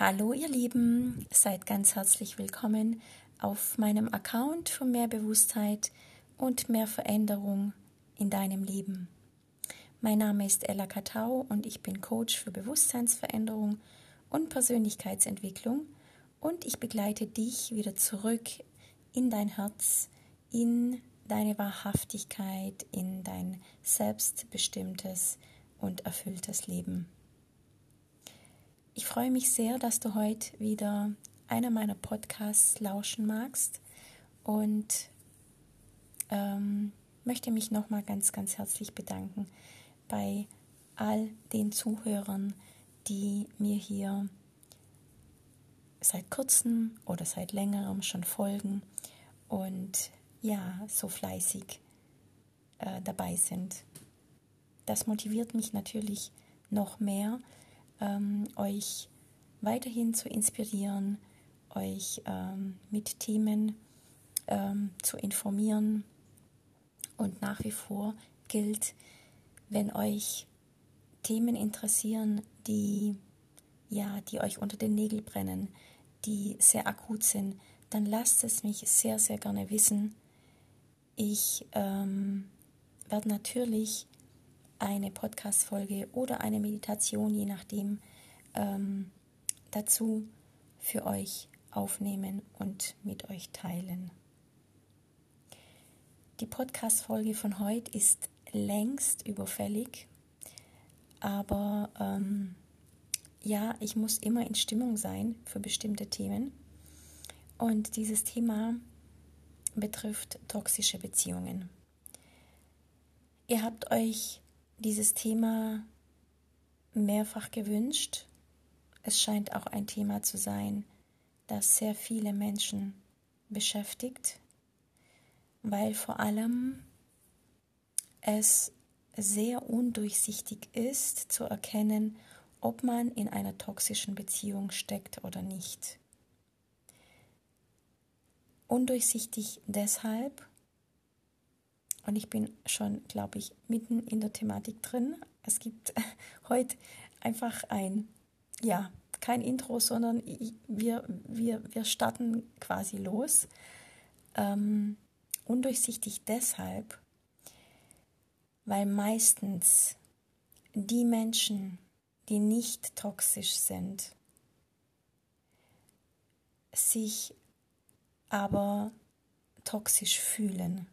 Hallo ihr Lieben, seid ganz herzlich willkommen auf meinem Account für mehr Bewusstheit und mehr Veränderung in deinem Leben. Mein Name ist Ella Katau und ich bin Coach für Bewusstseinsveränderung und Persönlichkeitsentwicklung und ich begleite dich wieder zurück in dein Herz, in deine Wahrhaftigkeit, in dein selbstbestimmtes und erfülltes Leben. Ich freue mich sehr, dass du heute wieder einer meiner Podcasts lauschen magst und ähm, möchte mich nochmal ganz, ganz herzlich bedanken bei all den Zuhörern, die mir hier seit kurzem oder seit längerem schon folgen und ja, so fleißig äh, dabei sind. Das motiviert mich natürlich noch mehr, ähm, euch weiterhin zu inspirieren, euch ähm, mit Themen ähm, zu informieren. Und nach wie vor gilt, wenn euch Themen interessieren, die ja, die euch unter den Nägeln brennen, die sehr akut sind, dann lasst es mich sehr, sehr gerne wissen. Ich ähm, werde natürlich eine Podcast-Folge oder eine Meditation, je nachdem, ähm, dazu für euch aufnehmen und mit euch teilen. Die Podcast-Folge von heute ist längst überfällig, aber ähm, ja, ich muss immer in Stimmung sein für bestimmte Themen. Und dieses Thema betrifft toxische Beziehungen. Ihr habt euch dieses Thema mehrfach gewünscht. Es scheint auch ein Thema zu sein, das sehr viele Menschen beschäftigt, weil vor allem es sehr undurchsichtig ist zu erkennen, ob man in einer toxischen Beziehung steckt oder nicht. Undurchsichtig deshalb, und ich bin schon, glaube ich, mitten in der Thematik drin. Es gibt heute einfach ein, ja, kein Intro, sondern wir, wir, wir starten quasi los. Ähm, undurchsichtig deshalb, weil meistens die Menschen, die nicht toxisch sind, sich aber toxisch fühlen.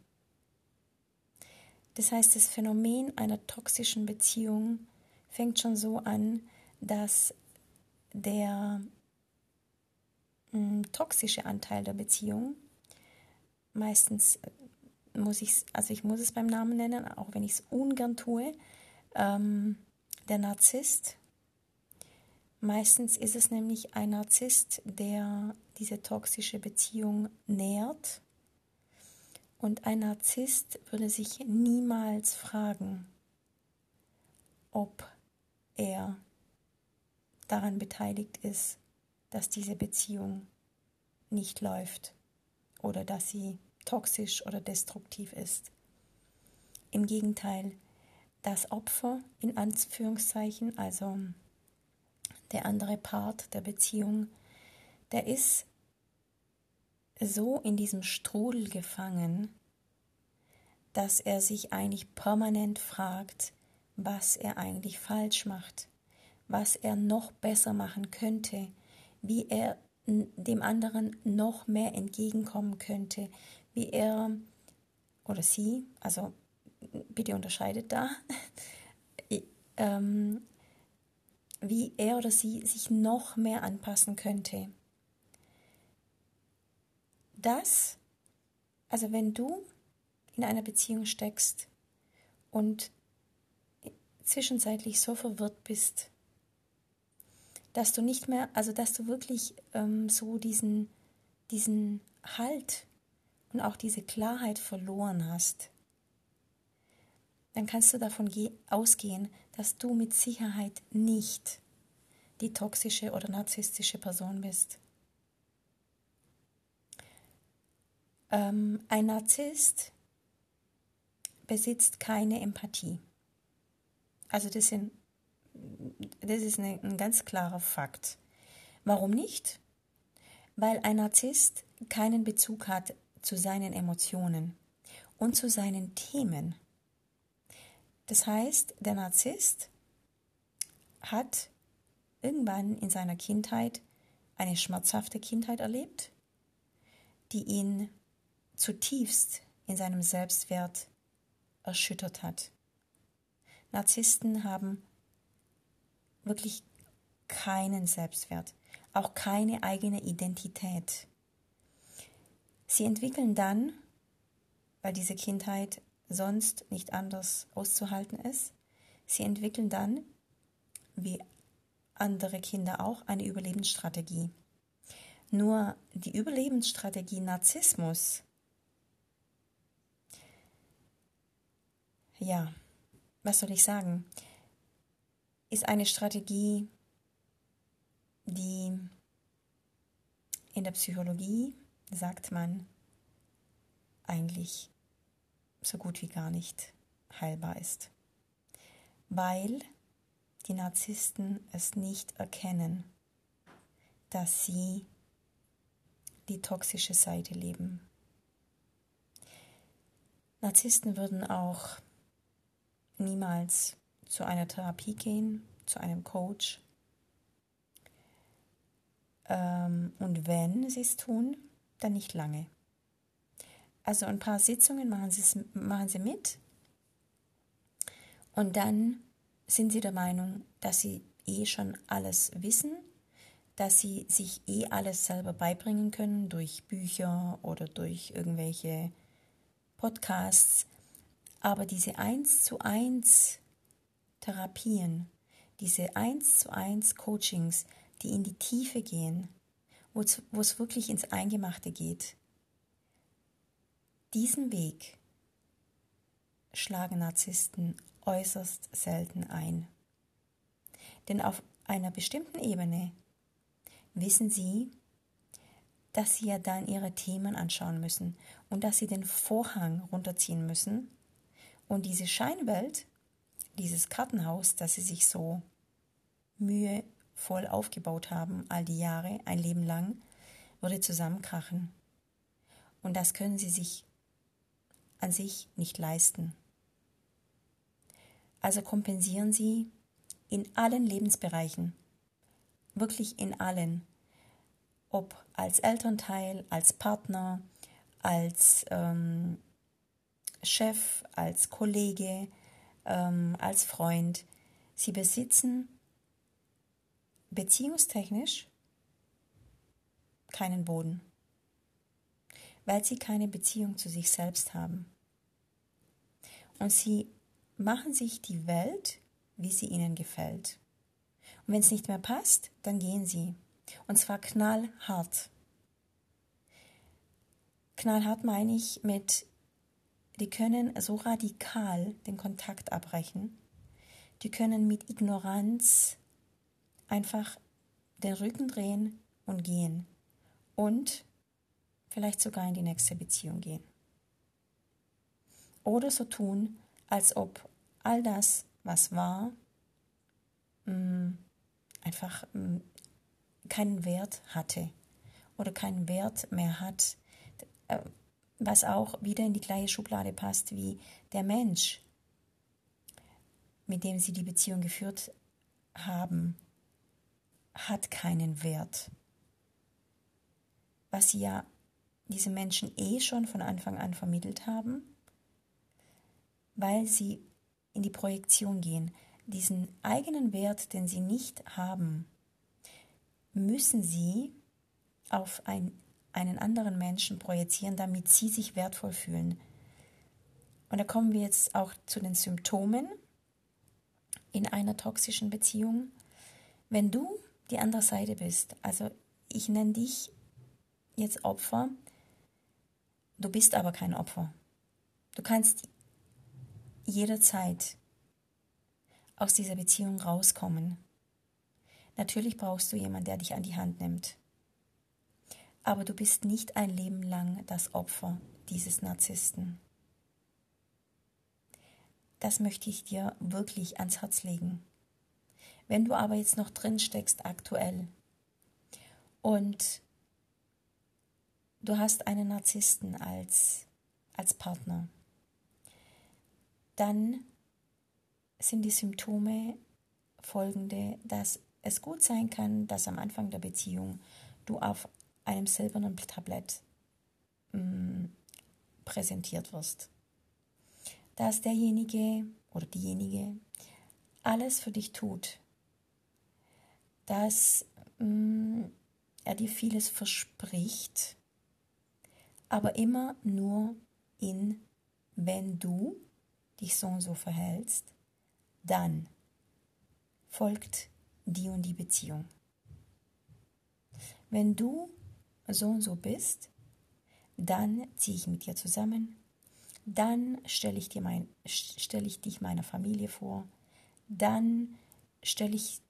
Das heißt, das Phänomen einer toxischen Beziehung fängt schon so an, dass der mh, hm, toxische Anteil der Beziehung meistens äh, muss ich also ich muss es beim Namen nennen, auch wenn ich es ungern tue, ähm, der Narzisst. Meistens ist es nämlich ein Narzisst, der diese toxische Beziehung nährt und ein Narzisst würde sich niemals fragen, ob er daran beteiligt ist, dass diese Beziehung nicht läuft oder dass sie toxisch oder destruktiv ist. Im Gegenteil, das Opfer in Anführungszeichen, also der andere Part der Beziehung, der ist so in diesem Strudel gefangen, dass er sich eigentlich permanent fragt, was er eigentlich falsch macht, was er noch besser machen könnte, wie er dem anderen noch mehr entgegenkommen könnte, wie er oder sie, also bitte unterscheidet da, ähm, wie er oder sie sich noch mehr anpassen könnte das, also wenn du in einer Beziehung steckst und zwischenzeitlich so verwirrt bist, dass du nicht mehr, also dass du wirklich ähm, so diesen, diesen Halt und auch diese Klarheit verloren hast, dann kannst du davon ausgehen, dass du mit Sicherheit nicht die toxische oder narzisstische Person bist. Ähm, ein Narzisst besitzt keine Empathie. Also das, sind, das ist eine, ein ganz klarer Fakt. Warum nicht? Weil ein Narzisst keinen Bezug hat zu seinen Emotionen und zu seinen Themen. Das heißt, der Narzisst hat irgendwann in seiner Kindheit eine schmerzhafte Kindheit erlebt, die ihn zutiefst in seinem Selbstwert erschüttert hat. Narzissten haben wirklich keinen Selbstwert, auch keine eigene Identität. Sie entwickeln dann, weil diese Kindheit sonst nicht anders auszuhalten ist, sie entwickeln dann, wie andere Kinder auch, eine Überlebensstrategie. Nur die Überlebensstrategie Narzissmus, ja, was soll ich sagen, ist eine Strategie, die in der Psychologie, sagt man, eigentlich so gut wie gar nicht heilbar ist, weil die Narzissten es nicht erkennen, dass sie die toxische Seite leben. Narzissten würden auch niemals zu einer Therapie gehen, zu einem Coach. Ähm, und wenn sie es tun, dann nicht lange. Also ein paar Sitzungen machen machen sie mit und dann sind sie der Meinung, dass sie eh schon alles wissen, dass sie sich eh alles selber beibringen können durch Bücher oder durch irgendwelche Podcasts. Aber diese eins zu eins Therapien, diese eins zu eins Coachings, die in die Tiefe gehen, wo es wirklich ins Eingemachte geht, diesen Weg schlagen Narzissten äußerst selten ein. Denn auf einer bestimmten Ebene wissen sie, dass sie ja dann ihre Themen anschauen müssen und dass sie den Vorhang runterziehen müssen und diese Scheinwelt, dieses Kartenhaus, das sie sich so mühevoll aufgebaut haben, all die Jahre, ein Leben lang, würde zusammenkrachen. Und das können sie sich an sich nicht leisten. Also kompensieren Sie in allen Lebensbereichen, wirklich in allen, ob als Elternteil, als Partner, als ähm, Chef, als Kollege, ähm, als Freund. Sie besitzen beziehungstechnisch keinen Boden weil sie keine Beziehung zu sich selbst haben. Und sie machen sich die Welt, wie sie ihnen gefällt. Und wenn es nicht mehr passt, dann gehen sie. Und zwar knallhart. Knallhart meine ich mit, die können so radikal den Kontakt abbrechen. Die können mit Ignoranz einfach den Rücken drehen und gehen. Und vielleicht sogar in die nächste Beziehung gehen. Oder so tun, als ob all das, was war, mm, einfach mm, keinen Wert hatte oder keinen Wert mehr hat, äh, was auch wieder in die gleiche Schublade passt wie der Mensch, mit dem sie die Beziehung geführt haben, hat keinen Wert. Was sie ja diese Menschen eh schon von Anfang an vermittelt haben, weil sie in die Projektion gehen. Diesen eigenen Wert, den sie nicht haben, müssen sie auf ein, einen anderen Menschen projizieren, damit sie sich wertvoll fühlen. Und da kommen wir jetzt auch zu den Symptomen in einer toxischen Beziehung. Wenn du die andere Seite bist, also ich nenne dich jetzt Opfer, Du bist aber kein Opfer. Du kannst jederzeit aus dieser Beziehung rauskommen. Natürlich brauchst du jemanden, der dich an die Hand nimmt. Aber du bist nicht ein Leben lang das Opfer dieses Narzissten. Das möchte ich dir wirklich ans Herz legen. Wenn du aber jetzt noch drin steckst aktuell und du hast einen Narzissten als, als Partner, dann sind die Symptome folgende, dass es gut sein kann, dass am Anfang der Beziehung du auf einem silbernen Tablett mm, präsentiert wirst. Dass derjenige oder diejenige alles für dich tut, dass mh, mm, er dir vieles verspricht, aber immer nur in, wenn du dich so und so verhältst, dann folgt die und die Beziehung. Wenn du so und so bist, dann ziehe ich mit dir zusammen, dann stelle ich, mein, stelle ich dich meiner Familie vor, dann stelle ich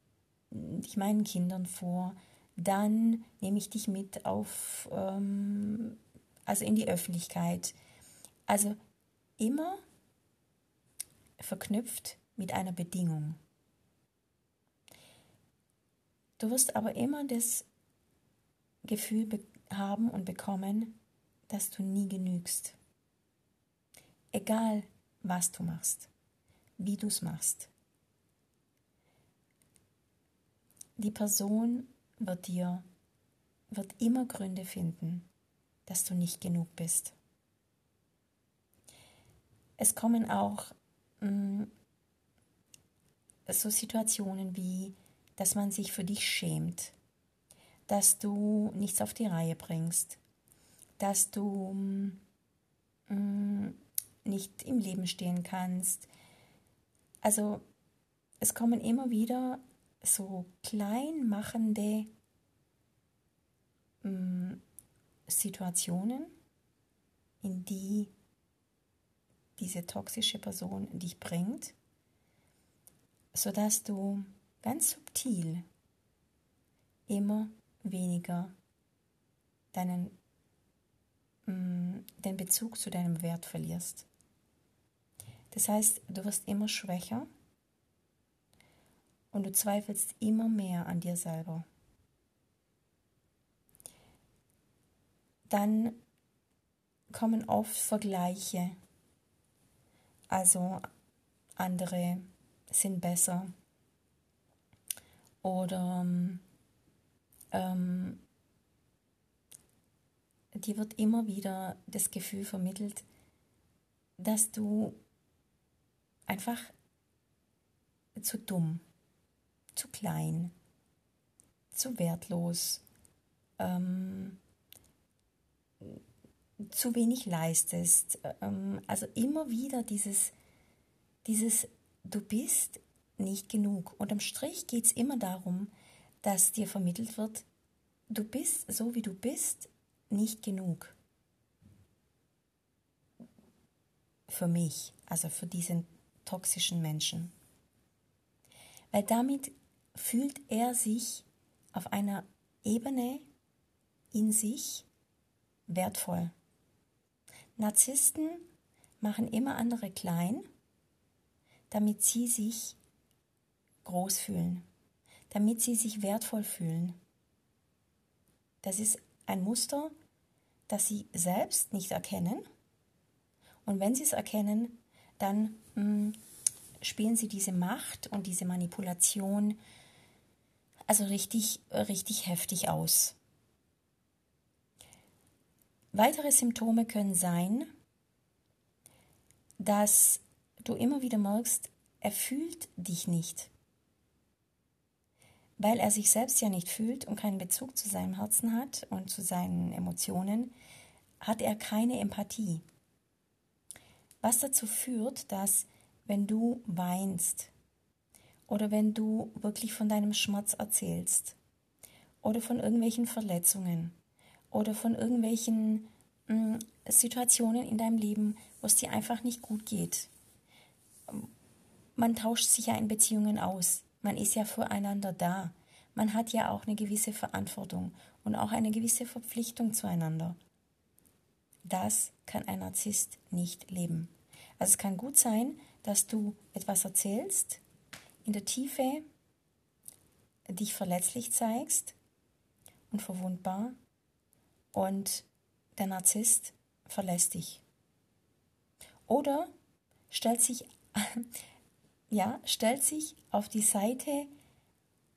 dich meinen Kindern vor, dann nehme ich dich mit auf, ähm, also in die Öffentlichkeit. Also immer verknüpft mit einer Bedingung. Du wirst aber immer das Gefühl haben und bekommen, dass du nie genügst. Egal, was du machst, wie du es machst. Die Person wird dir, wird immer Gründe finden, dass du nicht genug bist. Es kommen auch mh, mm, so Situationen wie, dass man sich für dich schämt, dass du nichts auf die Reihe bringst, dass du mh, mm, nicht im Leben stehen kannst. Also es kommen immer wieder so kleinmachende mh, mm, Situationen, in die diese toxische Person dich bringt, sodass du ganz subtil immer weniger deinen, mh, mm, den Bezug zu deinem Wert verlierst. Das heißt, du wirst immer schwächer und du zweifelst immer mehr an dir selber. Dann kommen oft Vergleiche. Also andere sind besser. Oder ähm, dir wird immer wieder das Gefühl vermittelt, dass du einfach zu dumm zu klein, zu wertlos, ähm, zu wenig leistest. Ähm, also immer wieder dieses, dieses, du bist nicht genug. Und am Strich geht es immer darum, dass dir vermittelt wird, du bist so wie du bist nicht genug. Für mich, also für diesen toxischen Menschen. Weil damit fühlt er sich auf einer Ebene in sich wertvoll. Narzissten machen immer andere klein, damit sie sich groß fühlen, damit sie sich wertvoll fühlen. Das ist ein Muster, das sie selbst nicht erkennen. Und wenn sie es erkennen, dann mh, mm, spielen sie diese Macht und diese Manipulation also richtig, richtig heftig aus. Weitere Symptome können sein, dass du immer wieder merkst, er fühlt dich nicht. Weil er sich selbst ja nicht fühlt und keinen Bezug zu seinem Herzen hat und zu seinen Emotionen, hat er keine Empathie. Was dazu führt, dass wenn du weinst, oder wenn du wirklich von deinem Schmerz erzählst oder von irgendwelchen Verletzungen oder von irgendwelchen mh, mm, Situationen in deinem Leben, wo es dir einfach nicht gut geht. Man tauscht sich ja in Beziehungen aus. Man ist ja füreinander da. Man hat ja auch eine gewisse Verantwortung und auch eine gewisse Verpflichtung zueinander. Das kann ein Narzisst nicht leben. Also es kann gut sein, dass du etwas erzählst, in der Tiefe dich verletzlich zeigst und verwundbar und der Narzisst verlässt dich. Oder stellt sich, ja, stellt sich auf die Seite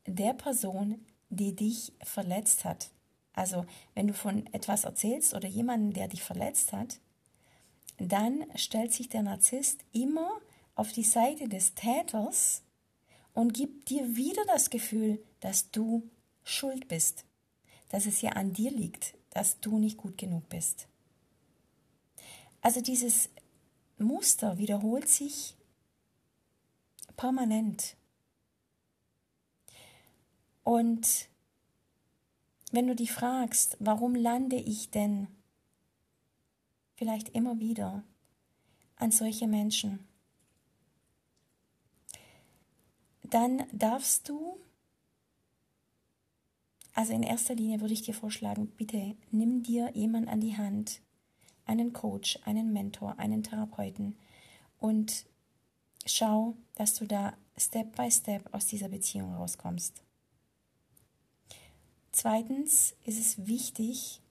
der Person, die dich verletzt hat. Also wenn du von etwas erzählst oder jemanden, der dich verletzt hat, dann stellt sich der Narzisst immer auf die Seite des Täters und gibt dir wieder das Gefühl, dass du schuld bist, dass es ja an dir liegt, dass du nicht gut genug bist. Also dieses Muster wiederholt sich permanent. Und wenn du dich fragst, warum lande ich denn vielleicht immer wieder an solche Menschen, dann darfst du, also in erster Linie würde ich dir vorschlagen, bitte nimm dir jemand an die Hand, einen Coach, einen Mentor, einen Therapeuten und schau, dass du da Step by Step aus dieser Beziehung rauskommst. Zweitens ist es wichtig,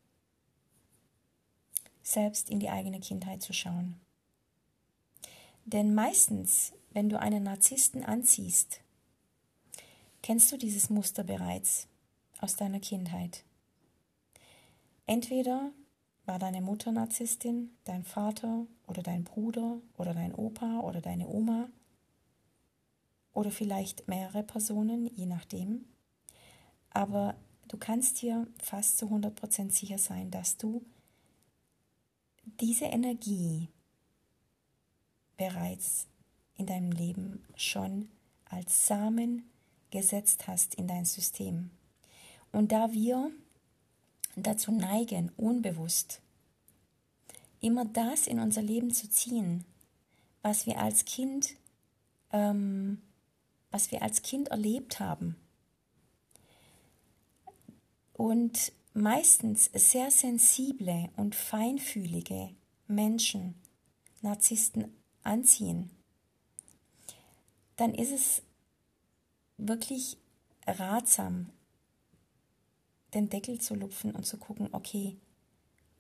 selbst in die eigene Kindheit zu schauen. Denn meistens, wenn du einen Narzissten anziehst, kennst du dieses Muster bereits aus deiner Kindheit. Entweder war deine Mutter Narzisstin, dein Vater oder dein Bruder oder dein Opa oder deine Oma oder vielleicht mehrere Personen, je nachdem. Aber du kannst dir fast zu 100% sicher sein, dass du diese Energie bereits in deinem Leben schon als Samen gesetzt hast in dein System. Und da wir dazu neigen, unbewusst immer das in unser Leben zu ziehen, was wir als Kind, ähm, was wir als Kind erlebt haben. Und meistens sehr sensible und feinfühlige Menschen, Narzissten anziehen, dann ist es wirklich ratsam, den Deckel zu lupfen und zu gucken, okay,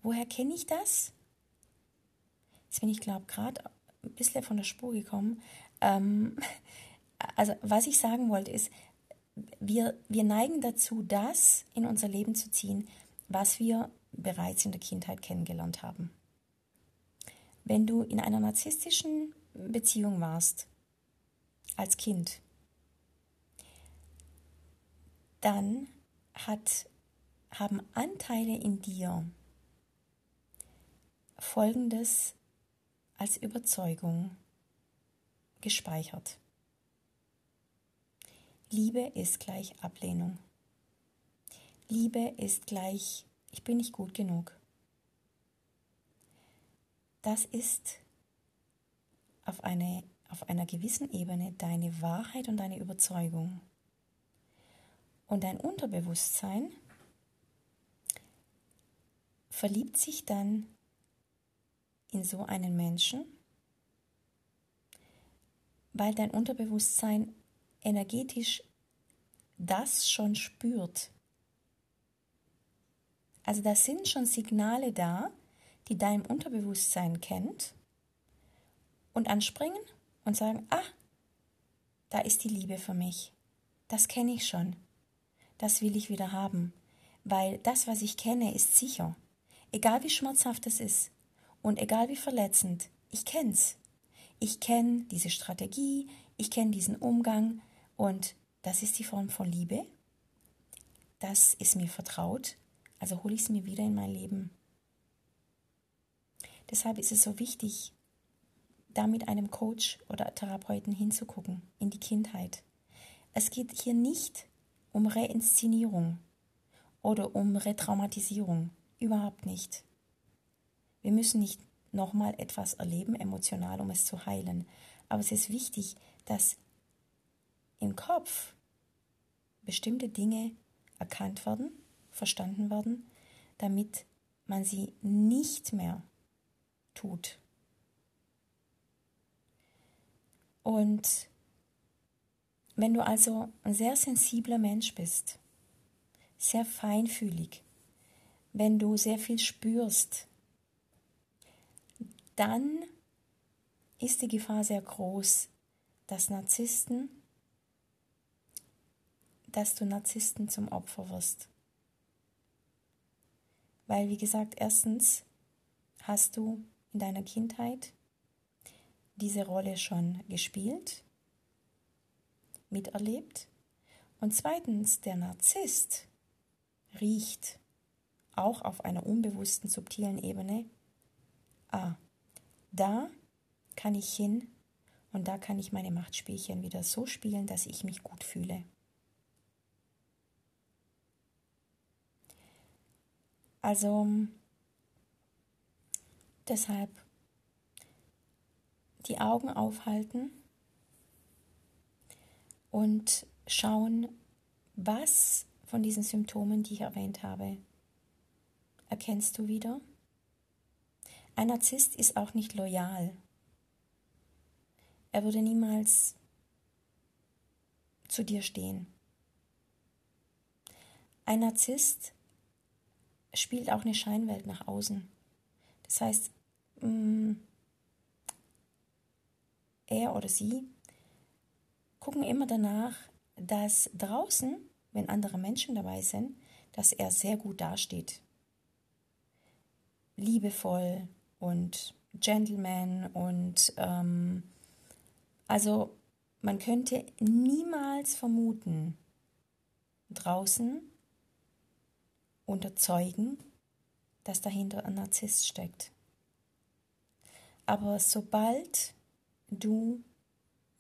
woher kenne ich das? Jetzt bin ich, glaube gerade ein bisschen von der Spur gekommen. Ähm, also was ich sagen wollte ist, wir, wir neigen dazu, das in unser Leben zu ziehen, was wir bereits in der Kindheit kennengelernt haben. Wenn du in einer narzisstischen Beziehung warst, als Kind, dann hat haben Anteile in dir Folgendes als Überzeugung gespeichert. Liebe ist gleich Ablehnung. Liebe ist gleich, ich bin nicht gut genug. Das ist auf, eine, auf einer gewissen Ebene deine Wahrheit und deine Überzeugung. Und dein Unterbewusstsein verliebt sich dann in so einen Menschen, weil dein Unterbewusstsein energetisch das schon spürt. Also da sind schon Signale da, die dein Unterbewusstsein kennt und anspringen und sagen, ah, da ist die Liebe für mich. Das kenne ich schon. Das will ich wieder haben, weil das, was ich kenne, ist sicher. Egal wie schmerzhaft es ist und egal wie verletzend, ich kenn's. Ich kenne diese Strategie, ich kenne diesen Umgang und das ist die Form von Liebe. Das ist mir vertraut, also hole ich es mir wieder in mein Leben. Deshalb ist es so wichtig, da mit einem Coach oder Therapeuten hinzugucken in die Kindheit. Es geht hier nicht um Reinszenierung oder um Retraumatisierung. Überhaupt nicht. Wir müssen nicht nochmal etwas erleben, emotional, um es zu heilen. Aber es ist wichtig, dass im Kopf bestimmte Dinge erkannt werden, verstanden werden, damit man sie nicht mehr tut. Und wenn du also ein sehr sensibler Mensch bist, sehr feinfühlig, wenn du sehr viel spürst, dann ist die Gefahr sehr groß, dass Narzissten, dass du Narzissten zum Opfer wirst. Weil, wie gesagt, erstens hast du in deiner Kindheit diese Rolle schon gespielt, miterlebt. Und zweitens, der Narzisst riecht auch auf einer unbewussten, subtilen Ebene, ah, da kann ich hin und da kann ich meine Machtspielchen wieder so spielen, dass ich mich gut fühle. Also deshalb die Augen aufhalten und schauen, was von diesen Symptomen, die ich erwähnt habe, erkennst du wieder? Ein Narzisst ist auch nicht loyal. Er würde niemals zu dir stehen. Ein Narzisst spielt auch eine Scheinwelt nach außen. Das heißt, mm, er oder sie gucken immer danach, dass draußen, wenn andere Menschen dabei sind, dass er sehr gut dasteht. Liebevoll und Gentleman und ähm, also man könnte niemals vermuten, draußen unter Zeugen, dass dahinter ein Narzisst steckt. Aber sobald du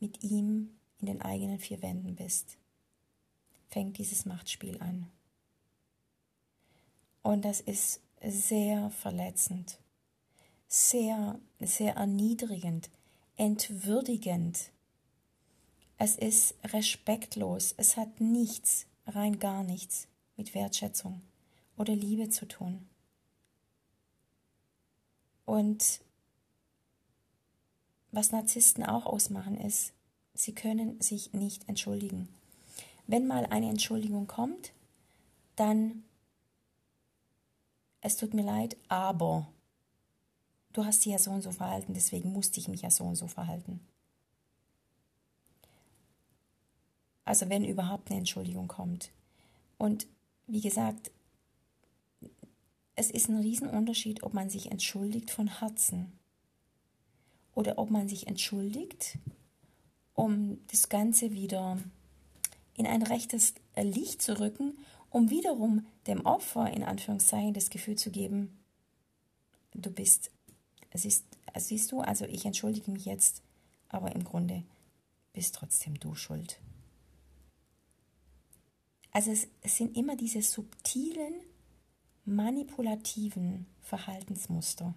mit ihm in den eigenen vier Wänden bist, fängt dieses Machtspiel an. Und das ist sehr verletzend, sehr, sehr erniedrigend, entwürdigend. Es ist respektlos, es hat nichts, rein gar nichts mit Wertschätzung oder Liebe zu tun. Und was Narzissten auch ausmachen ist, sie können sich nicht entschuldigen. Wenn mal eine Entschuldigung kommt, dann es tut mir leid, aber du hast dich ja so und so verhalten, deswegen musste ich mich ja so und so verhalten. Also wenn überhaupt eine Entschuldigung kommt. Und wie gesagt, es ist ein Riesenunterschied, ob man sich entschuldigt von Herzen oder ob man sich entschuldigt, um das Ganze wieder in ein rechtes Licht zu rücken, um wiederum dem Opfer in Anführungszeichen das Gefühl zu geben, du bist Siehst, siehst du, also ich entschuldige mich jetzt, aber im Grunde bist trotzdem du schuld. Also es, es sind immer diese subtilen, manipulativen Verhaltensmuster.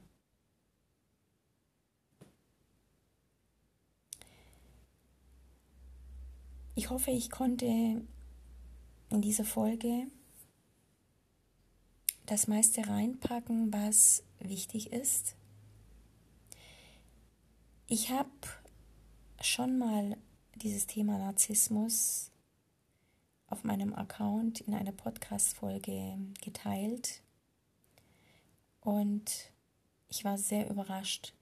Ich hoffe, ich konnte in dieser Folge das meiste reinpacken, was wichtig ist. Ich habe schon mal dieses Thema Narzissmus auf meinem Account in einer Podcast-Folge geteilt und ich war sehr überrascht,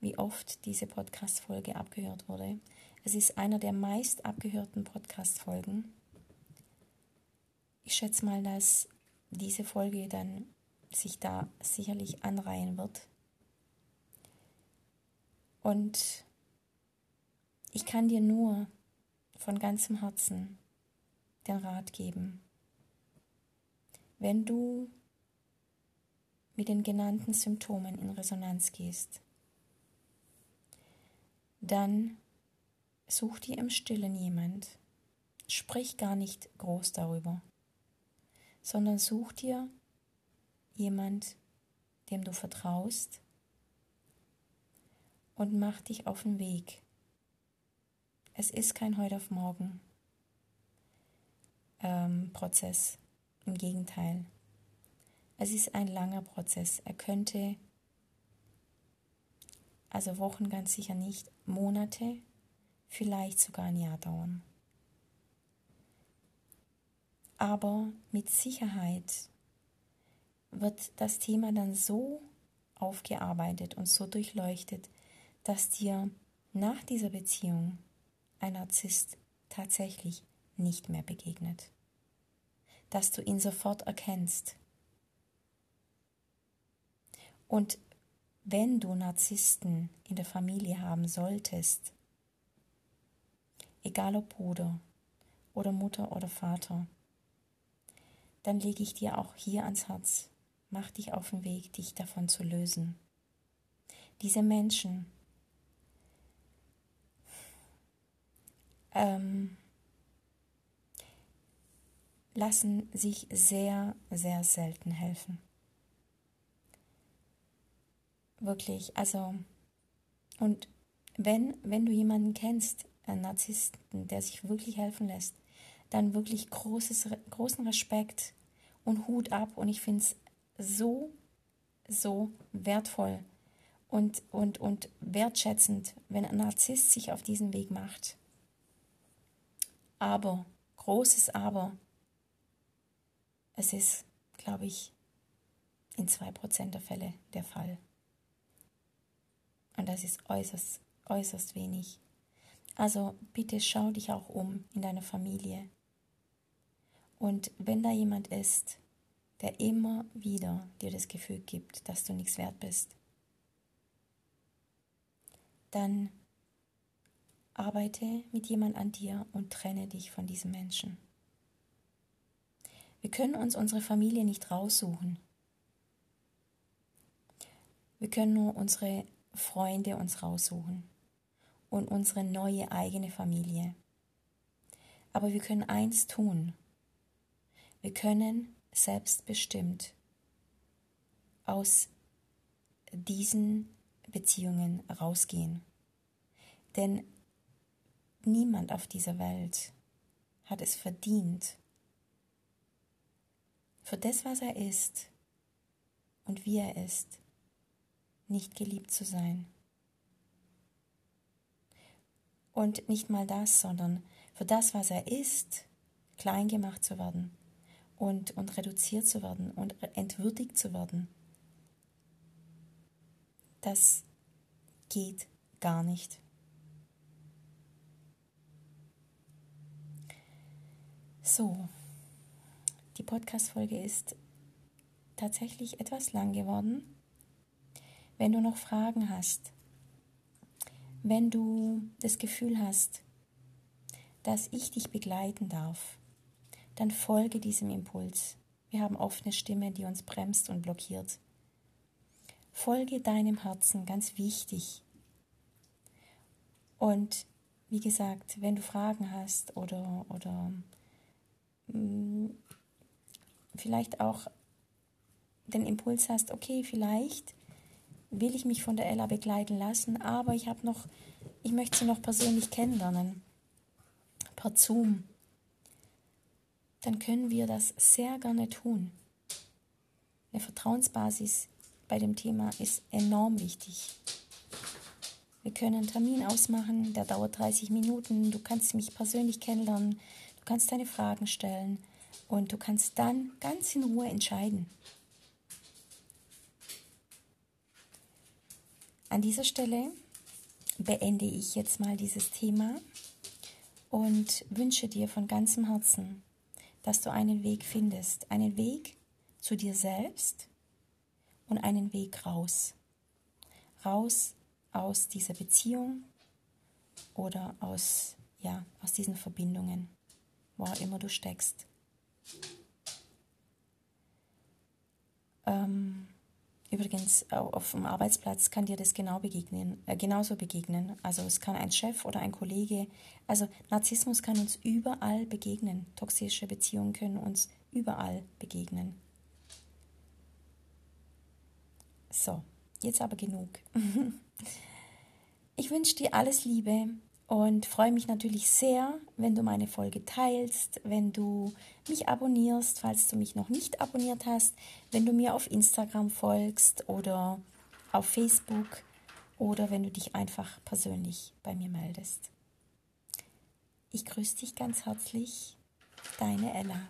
wie oft diese Podcast-Folge abgehört wurde. Es ist einer der meist abgehörten Podcast-Folgen. Ich schätze mal, dass diese Folge dann sich da sicherlich anreihen wird. Und ich kann dir nur von ganzem Herzen den Rat geben. Wenn du mit den genannten Symptomen in Resonanz gehst, dann such dir im Stillen jemand, sprich gar nicht groß darüber, sondern such dir jemand, dem du vertraust, und mach dich auf den Weg. Es ist kein heute auf morgen ähm, Prozess. Im Gegenteil. Es ist ein langer Prozess. Er könnte, also Wochen ganz sicher nicht, Monate, vielleicht sogar ein Jahr dauern. Aber mit Sicherheit wird das Thema dann so aufgearbeitet und so durchleuchtet, dass dir nach dieser Beziehung ein Narzisst tatsächlich nicht mehr begegnet. Dass du ihn sofort erkennst. Und wenn du Narzissten in der Familie haben solltest, egal ob Bruder oder Mutter oder Vater, dann lege ich dir auch hier ans Herz, mach dich auf den Weg, dich davon zu lösen. Diese Menschen ähm, lassen sich sehr, sehr selten helfen. Wirklich, also, und wenn, wenn du jemanden kennst, einen Narzissten, der sich wirklich helfen lässt, dann wirklich großes, großen Respekt und Hut ab. Und ich finde es so, so wertvoll und, und, und wertschätzend, wenn ein Narzisst sich auf diesen Weg macht. Aber, großes Aber, es ist, glaube ich, in zwei Prozent der Fälle der Fall. Und das ist äußerst, äußerst wenig. Also bitte schau dich auch um in deiner Familie. Und wenn da jemand ist, der immer wieder dir das Gefühl gibt, dass du nichts wert bist, dann arbeite mit jemand an dir und trenne dich von diesem Menschen. Wir können uns unsere Familie nicht raussuchen. Wir können nur unsere Freunde uns raussuchen und unsere neue eigene Familie. Aber wir können eins tun. Wir können selbstbestimmt aus diesen Beziehungen rausgehen. Denn niemand auf dieser Welt hat es verdient, für das, was er ist und wie er ist, nicht geliebt zu sein. Und nicht mal das, sondern für das, was er ist, klein gemacht zu werden und, und reduziert zu werden und entwürdigt zu werden. Das geht gar nicht. So, die Podcast-Folge ist tatsächlich etwas lang geworden. Wenn du noch Fragen hast, wenn du das Gefühl hast, dass ich dich begleiten darf, dann folge diesem Impuls. Wir haben oft eine Stimme, die uns bremst und blockiert. Folge deinem Herzen, ganz wichtig. Und wie gesagt, wenn du Fragen hast oder, oder mh, mm, vielleicht auch den Impuls hast, okay, vielleicht will ich mich von der Ella begleiten lassen, aber ich habe noch, ich möchte sie noch persönlich kennenlernen, per Zoom, dann können wir das sehr gerne tun. Eine Vertrauensbasis bei dem Thema ist enorm wichtig. Wir können einen Termin ausmachen, der dauert 30 Minuten, du kannst mich persönlich kennenlernen, du kannst deine Fragen stellen und du kannst dann ganz in Ruhe entscheiden. An dieser Stelle beende ich jetzt mal dieses Thema und wünsche dir von ganzem Herzen, dass du einen Weg findest, einen Weg zu dir selbst und einen Weg raus. Raus aus dieser Beziehung oder aus, ja, aus diesen Verbindungen, wo auch immer du steckst. Ähm, übrigens, auf dem Arbeitsplatz kann dir das genau begegnen, äh, genauso begegnen. Also es kann ein Chef oder ein Kollege, also Narzissmus kann uns überall begegnen. Toxische Beziehungen können uns überall begegnen. So, jetzt aber genug. Ich wünsche dir alles Liebe und freue mich natürlich sehr, wenn du meine Folge teilst, wenn du mich abonnierst, falls du mich noch nicht abonniert hast, wenn du mir auf Instagram folgst oder auf Facebook oder wenn du dich einfach persönlich bei mir meldest. Ich grüße dich ganz herzlich, deine Ella.